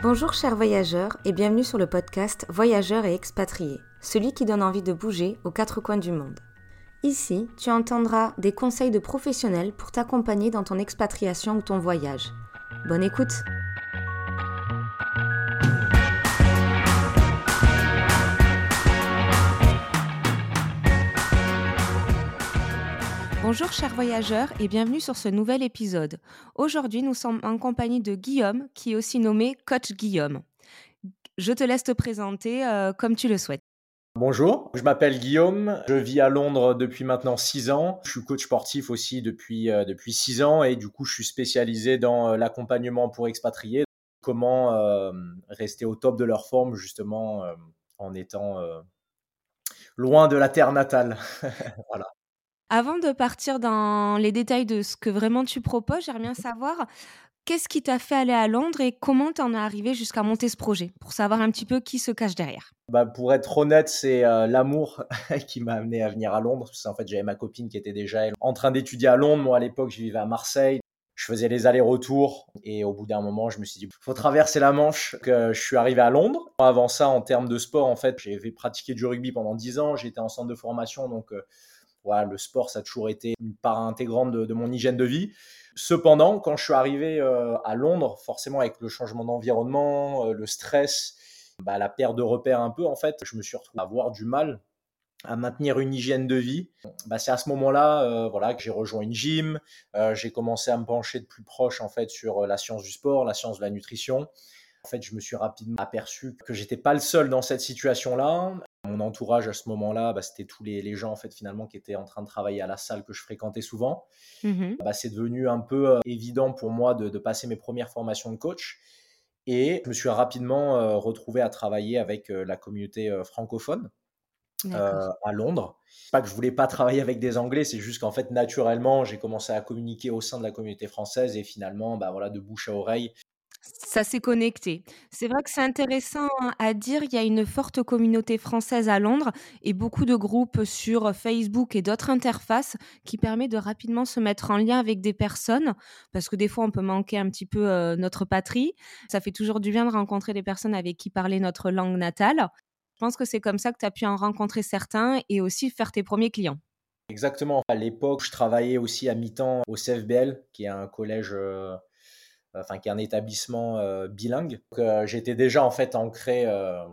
Bonjour chers voyageurs et bienvenue sur le podcast Voyageurs et expatriés, celui qui donne envie de bouger aux quatre coins du monde. Ici, tu entendras des conseils de professionnels pour t'accompagner dans ton expatriation ou ton voyage. Bonne écoute Bonjour chers voyageurs et bienvenue sur ce nouvel épisode. Aujourd'hui, nous sommes en compagnie de Guillaume, qui est aussi nommé Coach Guillaume. Je te laisse te présenter euh, comme tu le souhaites. Bonjour, je m'appelle Guillaume, je vis à Londres depuis maintenant 6 ans. Je suis coach sportif aussi depuis, euh, depuis 6 ans et du coup je suis spécialisé dans euh, l'accompagnement pour expatriés. Comment rester au top de leur forme justement en étant loin de la terre natale. voilà. Avant de partir dans les détails de ce que vraiment tu proposes, j'aimerais bien savoir qu'est-ce qui t'a fait aller à Londres et comment t'en es arrivé jusqu'à monter ce projet, pour savoir un petit peu qui se cache derrière. Bah, pour être honnête, c'est euh, l'amour qui m'a amené à venir à Londres. Fait, j'avais ma copine qui était déjà en train d'étudier à Londres. Moi, à l'époque, je vivais à Marseille. Je faisais les allers-retours et au bout d'un moment, je me suis dit, faut traverser la Manche. Que je suis arrivé à Londres. Avant ça, en termes de sport, en fait, j'ai pratiqué du rugby pendant 10 ans. J'étais en centre de formation, donc le sport, ça a toujours été une part intégrante de, mon hygiène de vie. Cependant, quand je suis arrivé euh, à Londres, forcément avec le changement d'environnement, euh, le stress, bah, la perte de repères un peu, en fait, je me suis retrouvé à avoir du mal à maintenir une hygiène de vie. Bah, c'est à ce moment-là euh, voilà, que j'ai rejoint une gym, j'ai commencé à me pencher de plus proche en fait sur la science du sport, la science de la nutrition. En fait, je me suis rapidement aperçu que j'étais pas le seul dans cette situation-là. Mon entourage à ce moment-là, bah, c'était tous les, gens en fait finalement qui étaient en train de travailler à la salle que je fréquentais souvent. Mmh bah, c'est devenu un peu euh, évident pour moi de, passer mes premières formations de coach. Et je me suis rapidement euh, retrouvé à travailler avec euh, la communauté francophone à Londres. Pas que je voulais pas travailler avec des Anglais, c'est juste qu'en fait naturellement j'ai commencé à communiquer au sein de la communauté française et finalement bah voilà de bouche à oreille ça s'est connecté. C'est vrai que c'est intéressant à dire, il y a une forte communauté française à Londres et beaucoup de groupes sur Facebook et d'autres interfaces qui permettent de rapidement se mettre en lien avec des personnes parce que des fois on peut manquer un petit peu notre patrie. Ça fait toujours du bien de rencontrer des personnes avec qui parler notre langue natale. Je pense que c'est comme ça que tu as pu en rencontrer certains et aussi faire tes premiers clients. Exactement. À l'époque, je travaillais aussi à mi-temps au CFBL, qui est un collège enfin qui est un établissement euh, bilingue. Euh, j'étais déjà en fait ancré euh,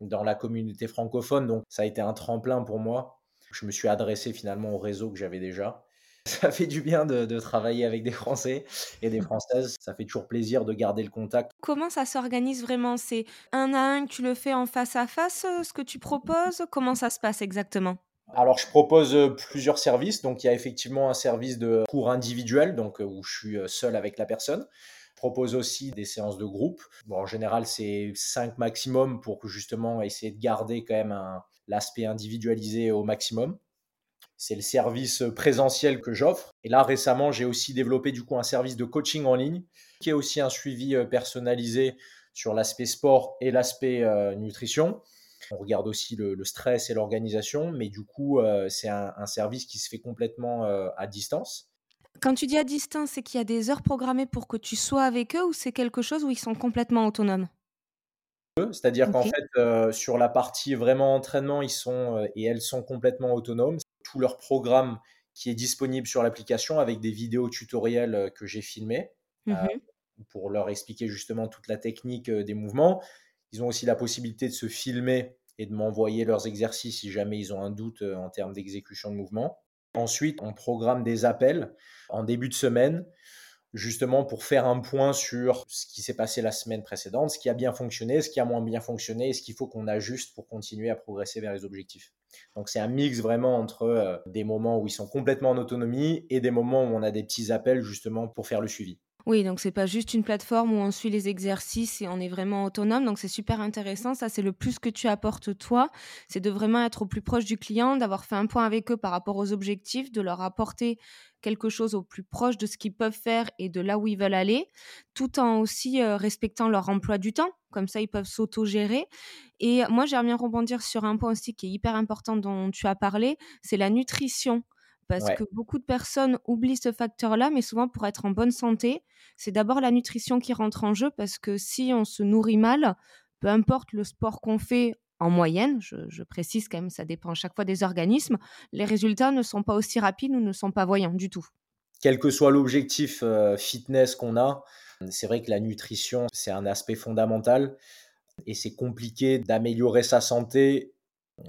dans la communauté francophone, donc ça a été un tremplin pour moi. Je me suis adressé finalement au réseau que j'avais déjà. Ça fait du bien de, travailler avec des Français et des Françaises. Ça fait toujours plaisir de garder le contact. Comment ça s'organise vraiment? C'est un à un que tu le fais en face à face, ce que tu proposes? Comment ça se passe exactement? Alors, je propose plusieurs services. Donc, il y a effectivement un service de cours individuel, donc où je suis seul avec la personne propose aussi des séances de groupe. Bon, en général, c'est 5 maximum pour justement essayer de garder quand même l'aspect individualisé au maximum. C'est le service présentiel que j'offre. Et là, récemment, j'ai aussi développé du coup un service de coaching en ligne qui est aussi un suivi euh, personnalisé sur l'aspect sport et l'aspect euh, nutrition. On regarde aussi le, stress et l'organisation, mais du coup, euh, c'est un, service qui se fait complètement à distance. Quand tu dis à distance, c'est qu'il y a des heures programmées pour que tu sois avec eux ou c'est quelque chose où ils sont complètement autonomes? C'est-à-dire qu'en fait, euh, sur la partie vraiment entraînement, ils sont euh, et elles sont complètement autonomes. Tout leur programme qui est disponible sur l'application avec des vidéos tutoriels euh, que j'ai filmés mmh pour leur expliquer justement toute la technique des mouvements. Ils ont aussi la possibilité de se filmer et de m'envoyer leurs exercices si jamais ils ont un doute en termes d'exécution de mouvement. Ensuite, on programme des appels en début de semaine, justement pour faire un point sur ce qui s'est passé la semaine précédente, ce qui a bien fonctionné, ce qui a moins bien fonctionné et ce qu'il faut qu'on ajuste pour continuer à progresser vers les objectifs. Donc c'est un mix vraiment entre euh, des moments où ils sont complètement en autonomie et des moments où on a des petits appels justement pour faire le suivi. Oui, donc c'est pas juste une plateforme où on suit les exercices et on est vraiment autonome. Donc c'est super intéressant. Ça, c'est le plus que tu apportes toi. C'est de vraiment être au plus proche du client, d'avoir fait un point avec eux par rapport aux objectifs, de leur apporter quelque chose au plus proche de ce qu'ils peuvent faire et de là où ils veulent aller, tout en aussi euh, respectant leur emploi du temps. Comme ça, ils peuvent s'auto-gérer. Et moi, j'aimerais bien rebondir sur un point aussi qui est hyper important dont tu as parlé, c'est la nutrition parce Ouais. que beaucoup de personnes oublient ce facteur-là, mais souvent pour être en bonne santé, c'est d'abord la nutrition qui rentre en jeu parce que si on se nourrit mal, peu importe le sport qu'on fait en moyenne, je, je précise quand même, ça dépend à chaque fois des organismes, les résultats ne sont pas aussi rapides ou ne sont pas voyants du tout. Quel que soit l'objectif euh, fitness qu'on a, c'est vrai que la nutrition, c'est un aspect fondamental et c'est compliqué d'améliorer sa santé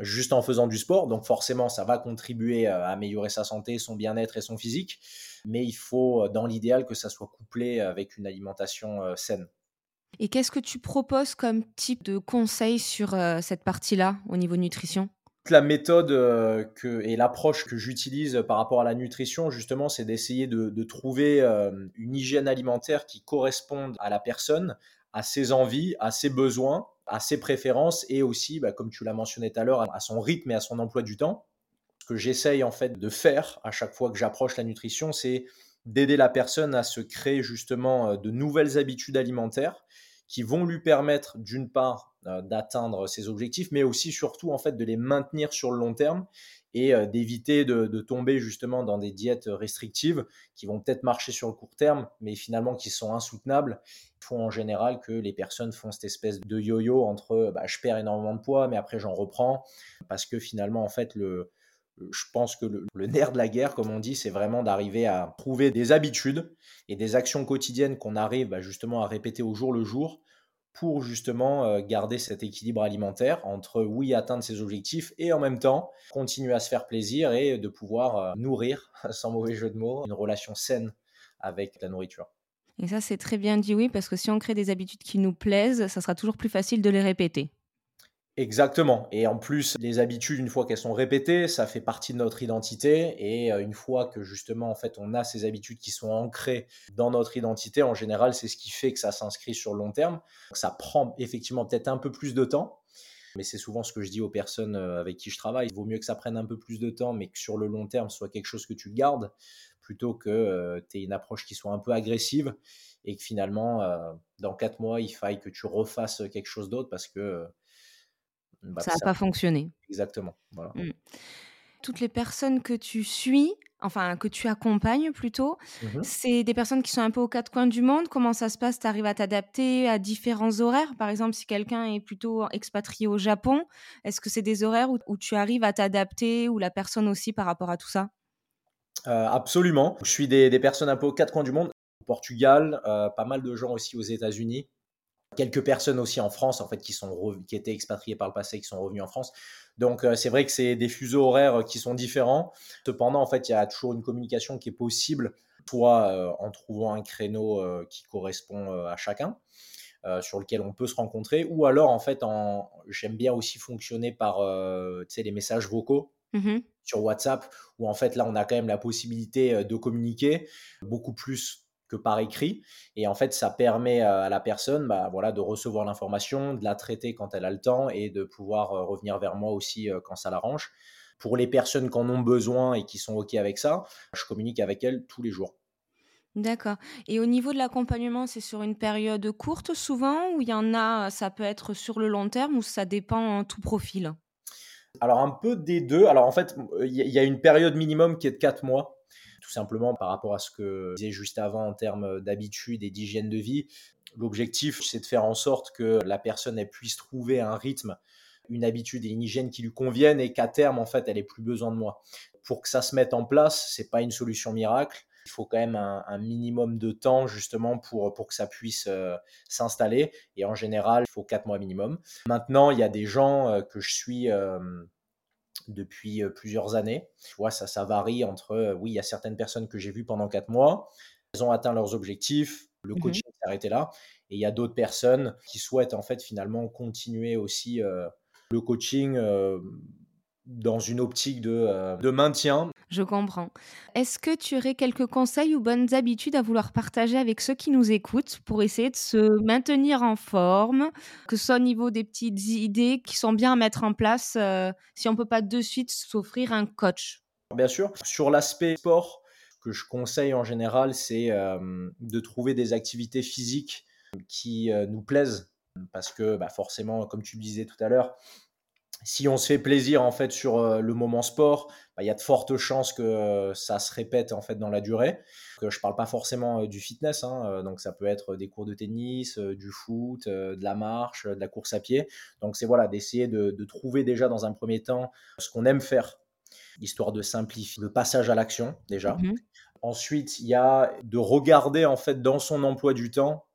juste en faisant du sport. Donc forcément, ça va contribuer euh, à améliorer sa santé, son bien-être et son physique. Mais il faut, euh, dans l'idéal, que ça soit couplé avec une alimentation euh, saine. Et qu'est-ce que tu proposes comme type de conseil sur cette partie-là au niveau nutrition? La méthode que, et l'approche que j'utilise par rapport à la nutrition, justement, c'est d'essayer de, de trouver une hygiène alimentaire qui corresponde à la personne, à ses envies, à ses besoins, à ses préférences et aussi, bah, comme tu l'as mentionné tout à l'heure, à son rythme et à son emploi du temps. Ce que j'essaye en fait de faire à chaque fois que j'approche la nutrition, c'est d'aider la personne à se créer justement euh, de nouvelles habitudes alimentaires qui vont lui permettre d'une part euh, d'atteindre ses objectifs, mais aussi surtout en fait de les maintenir sur le long terme et d'éviter de, tomber justement dans des diètes restrictives qui vont peut-être marcher sur le court terme, mais finalement qui sont insoutenables. Il faut en général que les personnes font cette espèce de yo-yo entre bah, je perds énormément de poids, mais après j'en reprends, parce que finalement en fait le, je pense que le, le, nerf de la guerre, comme on dit, c'est vraiment d'arriver à trouver des habitudes et des actions quotidiennes qu'on arrive bah, justement à répéter au jour le jour pour justement euh, garder cet équilibre alimentaire entre oui atteindre ses objectifs et en même temps continuer à se faire plaisir et de pouvoir euh, nourrir, sans mauvais jeu de mots, une relation saine avec la nourriture. Et ça, c'est très bien dit oui, parce que si on crée des habitudes qui nous plaisent, ça sera toujours plus facile de les répéter. Exactement. Et en plus, les habitudes, une fois qu'elles sont répétées, ça fait partie de notre identité. Et euh, une fois que justement, en fait, on a ces habitudes qui sont ancrées dans notre identité, en général, c'est ce qui fait que ça s'inscrit sur le long terme. Donc, ça prend effectivement peut-être un peu plus de temps. Mais c'est souvent ce que je dis aux personnes euh, avec qui je travaille. Il vaut mieux que ça prenne un peu plus de temps, mais que sur le long terme, ce soit quelque chose que tu gardes, plutôt que euh, tu aies une approche qui soit un peu agressive et que finalement, euh, dans quatre mois, il faille que tu refasses quelque chose d'autre parce que bah, ça n'a pas fonctionné. Exactement. Voilà. Mmh. Toutes les personnes que tu suis, enfin que tu accompagnes plutôt, Mmh c'est des personnes qui sont un peu aux quatre coins du monde. Comment ça se passe? Tu arrives à t'adapter à différents horaires? Par exemple, si quelqu'un est plutôt expatrié au Japon, est-ce que c'est des horaires où, où tu arrives à t'adapter ou la personne aussi par rapport à tout ça? Euh, Absolument. Je suis des, des, personnes un peu aux quatre coins du monde. Au Portugal, euh, pas mal de gens aussi aux États-Unis quelques personnes aussi en France en fait qui sont qui étaient expatriées par le passé qui sont revenus en France. Donc euh, c'est vrai que c'est des fuseaux horaires qui sont différents. Cependant en fait il y a toujours une communication qui est possible soit euh, en trouvant un créneau euh, qui correspond à chacun sur lequel on peut se rencontrer ou alors en fait en j'aime bien aussi fonctionner par sais les messages vocaux mmh sur WhatsApp où en fait là on a quand même la possibilité de communiquer beaucoup plus que par écrit. Et en fait, ça permet à la personne bah, voilà, de recevoir l'information, de la traiter quand elle a le temps et de pouvoir revenir vers moi aussi quand ça l'arrange. Pour les personnes qui en ont besoin et qui sont OK avec ça, je communique avec elles tous les jours. D'accord. Et au niveau de l'accompagnement, c'est sur une période courte souvent ou il y en a, ça peut être sur le long terme ou ça dépend en tout profil? Alors un peu des deux. Alors en fait, il y a une période minimum qui est de 4 mois tout simplement par rapport à ce que je disais juste avant en termes d'habitude et d'hygiène de vie. L'objectif, c'est de faire en sorte que la personne puisse trouver un rythme, une habitude et une hygiène qui lui conviennent et qu'à terme, en fait, elle ait plus besoin de moi. Pour que ça se mette en place, c'est pas une solution miracle. Il faut quand même un, un, minimum de temps justement pour, pour que ça puisse euh, s'installer. Et en général, il faut 4 mois minimum. Maintenant, il y a des gens euh, que je suis euh, depuis plusieurs années. Tu vois, ça, ça varie entre, oui, il y a certaines personnes que j'ai vues pendant quatre mois, elles ont atteint leurs objectifs, le coaching s'est arrêté là, et il y a d'autres personnes qui souhaitent en fait finalement continuer aussi euh, le coaching euh, dans une optique de, euh, de maintien. Je comprends. Est-ce que tu aurais quelques conseils ou bonnes habitudes à vouloir partager avec ceux qui nous écoutent pour essayer de se maintenir en forme, que ce soit au niveau des petites idées qui sont bien à mettre en place euh, si on ne peut pas de suite s'offrir un coach? Bien sûr. Sur l'aspect sport, que je conseille en général, c'est euh, de trouver des activités physiques qui euh, nous plaisent. Parce que bah, forcément, comme tu le disais tout à l'heure, si on se fait plaisir en fait sur le moment sport, bah, il y a de fortes chances que ça se répète en fait dans la durée. Que je parle pas forcément du fitness, hein, donc ça peut être des cours de tennis, du foot, de la marche, de la course à pied. Donc c'est voilà d'essayer de, trouver déjà dans un premier temps ce qu'on aime faire, histoire de simplifier le passage à l'action déjà. Mmh Ensuite, il y a de regarder en fait dans son emploi du temps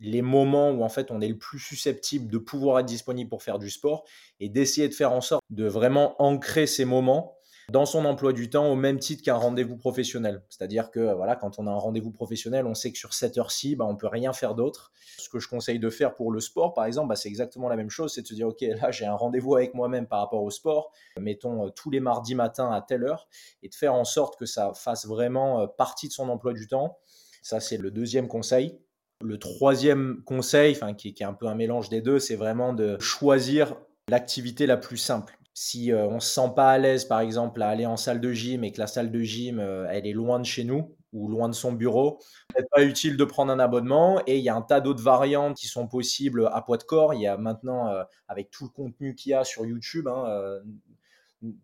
les moments où en fait on est le plus susceptible de pouvoir être disponible pour faire du sport et d'essayer de faire en sorte de vraiment ancrer ces moments dans son emploi du temps au même titre qu'un rendez-vous professionnel. C'est-à-dire que voilà, quand on a un rendez-vous professionnel, on sait que sur cette heure-ci, bah, on peut rien faire d'autre. Ce que je conseille de faire pour le sport, par exemple, bah, c'est exactement la même chose, c'est de se dire, OK, là j'ai un rendez-vous avec moi-même par rapport au sport, mettons euh, tous les mardis matins à telle heure, et de faire en sorte que ça fasse vraiment euh, partie de son emploi du temps. Ça, c'est le deuxième conseil. Le troisième conseil, qui, est un peu un mélange des deux, c'est vraiment de choisir l'activité la plus simple. Si euh, on se sent pas à l'aise, par exemple, à aller en salle de gym et que la salle de gym, euh, elle est loin de chez nous ou loin de son bureau, peut-être pas utile de prendre un abonnement. Et il y a un tas d'autres variantes qui sont possibles à poids de corps. Il y a maintenant, euh, avec tout le contenu qu'il y a sur YouTube, hein,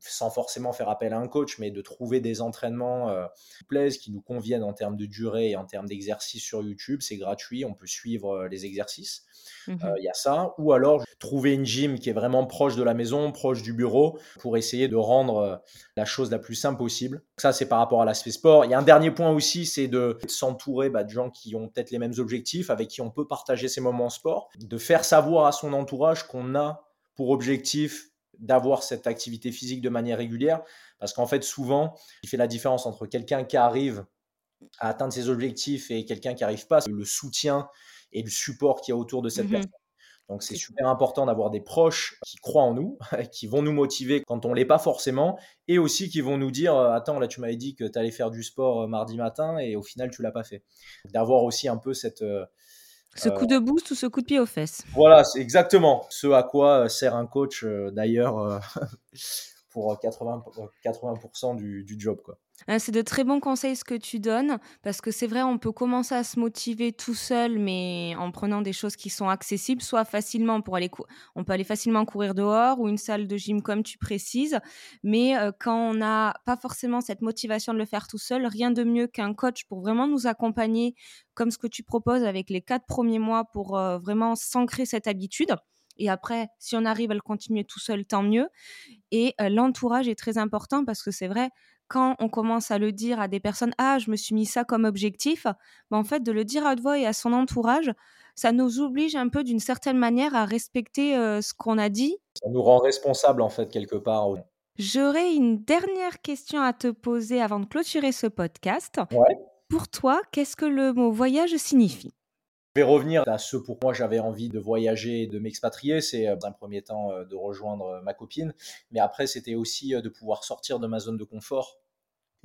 sans forcément faire appel à un coach, mais de trouver des entraînements euh, qui plaisent, qui nous conviennent en termes de durée et en termes d'exercice sur YouTube. C'est gratuit, on peut suivre euh, les exercices. Mmh euh, il y a ça. Ou alors trouver une gym qui est vraiment proche de la maison, proche du bureau, pour essayer de rendre la chose la plus simple possible. Ça, c'est par rapport à l'aspect sport. Il y a un dernier point aussi, c'est de s'entourer bah, de gens qui ont peut-être les mêmes objectifs, avec qui on peut partager ces moments sport, de faire savoir à son entourage qu'on a pour objectif d'avoir cette activité physique de manière régulière. Parce qu'en fait, souvent, il fait la différence entre quelqu'un qui arrive à atteindre ses objectifs et quelqu'un qui n'arrive pas, c'est le soutien et le support qu'il y a autour de cette mmh personne. Donc c'est super important d'avoir des proches qui croient en nous, qui vont nous motiver quand on l'est pas forcément, et aussi qui vont nous dire euh, attends là tu m'avais dit que tu allais faire du sport euh, mardi matin et au final tu l'as pas fait. D'avoir aussi un peu cette euh, ce coup de boost ou ce coup de pied aux fesses? Voilà, c'est exactement ce à quoi sert un coach d'ailleurs pour 80%, 80 du, du, job. Hein, c'est de très bons conseils ce que tu donnes, parce que c'est vrai, on peut commencer à se motiver tout seul, mais en prenant des choses qui sont accessibles, soit facilement pour aller, on peut aller facilement courir dehors ou une salle de gym comme tu précises, mais euh, quand on n'a pas forcément cette motivation de le faire tout seul, rien de mieux qu'un coach pour vraiment nous accompagner, comme ce que tu proposes avec les quatre premiers mois pour euh, vraiment s'ancrer cette habitude. Et après, si on arrive à le continuer tout seul, tant mieux. Et euh, l'entourage est très important parce que c'est vrai, quand on commence à le dire à des personnes, ah, je me suis mis ça comme objectif, ben en fait, de le dire à haute voix et à son entourage, ça nous oblige un peu d'une certaine manière à respecter ce qu'on a dit. Ça nous rend responsable en fait quelque part. J'aurais une dernière question à te poser avant de clôturer ce podcast. Ouais. Pour toi, qu'est-ce que le mot voyage signifie? Je vais revenir à ce pour j'avais envie de voyager et de m'expatrier. C'est dans un premier temps de rejoindre ma copine, mais après c'était aussi de pouvoir sortir de ma zone de confort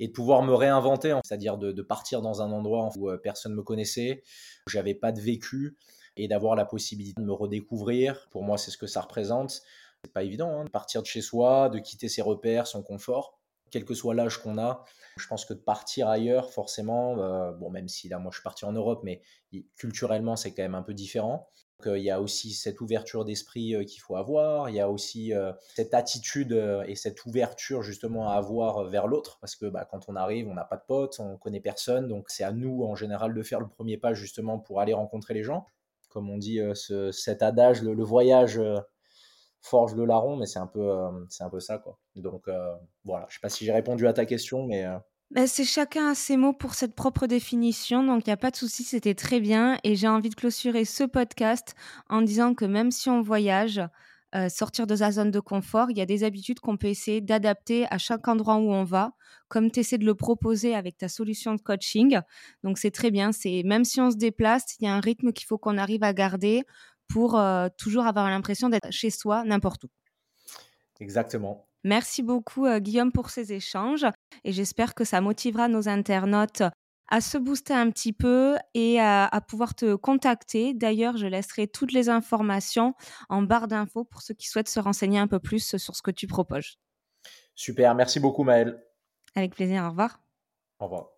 et de pouvoir me réinventer, c'est-à-dire de, partir dans un endroit où euh, personne ne me connaissait, où j'avais pas de vécu et d'avoir la possibilité de me redécouvrir. Pour moi, c'est ce que ça représente. C'est pas évident hein, de partir de chez soi, de quitter ses repères, son confort, quel que soit l'âge qu'on a. Je pense que partir ailleurs, forcément, euh, bon, même si là, moi, je suis parti en Europe, mais culturellement, c'est quand même un peu différent il y a aussi cette ouverture d'esprit euh, qu'il faut avoir, il y a aussi euh, cette attitude euh, et cette ouverture justement à avoir vers l'autre, parce que bah, quand on arrive, on n'a pas de potes, on connaît personne, donc c'est à nous en général de faire le premier pas justement pour aller rencontrer les gens. Comme on dit, cet adage, le, voyage forge le larron, mais c'est un peu, c'est un peu ça quoi. Donc voilà, je sais pas si j'ai répondu à ta question, mais bah, c'est chacun a ses mots pour cette propre définition, donc il n'y a pas de souci, c'était très bien. Et j'ai envie de clôturer ce podcast en disant que même si on voyage, euh, sortir de sa zone de confort, il y a des habitudes qu'on peut essayer d'adapter à chaque endroit où on va, comme tu essaies de le proposer avec ta solution de coaching. Donc c'est très bien, c'est même si on se déplace, il y a un rythme qu'il faut qu'on arrive à garder pour euh, toujours avoir l'impression d'être chez soi n'importe où. Exactement. Merci beaucoup euh, Guillaume pour ces échanges et j'espère que ça motivera nos internautes à se booster un petit peu et à, pouvoir te contacter. D'ailleurs, je laisserai toutes les informations en barre d'infos pour ceux qui souhaitent se renseigner un peu plus sur ce que tu proposes. Super, merci beaucoup Maëlle. Avec plaisir, au revoir. Au revoir.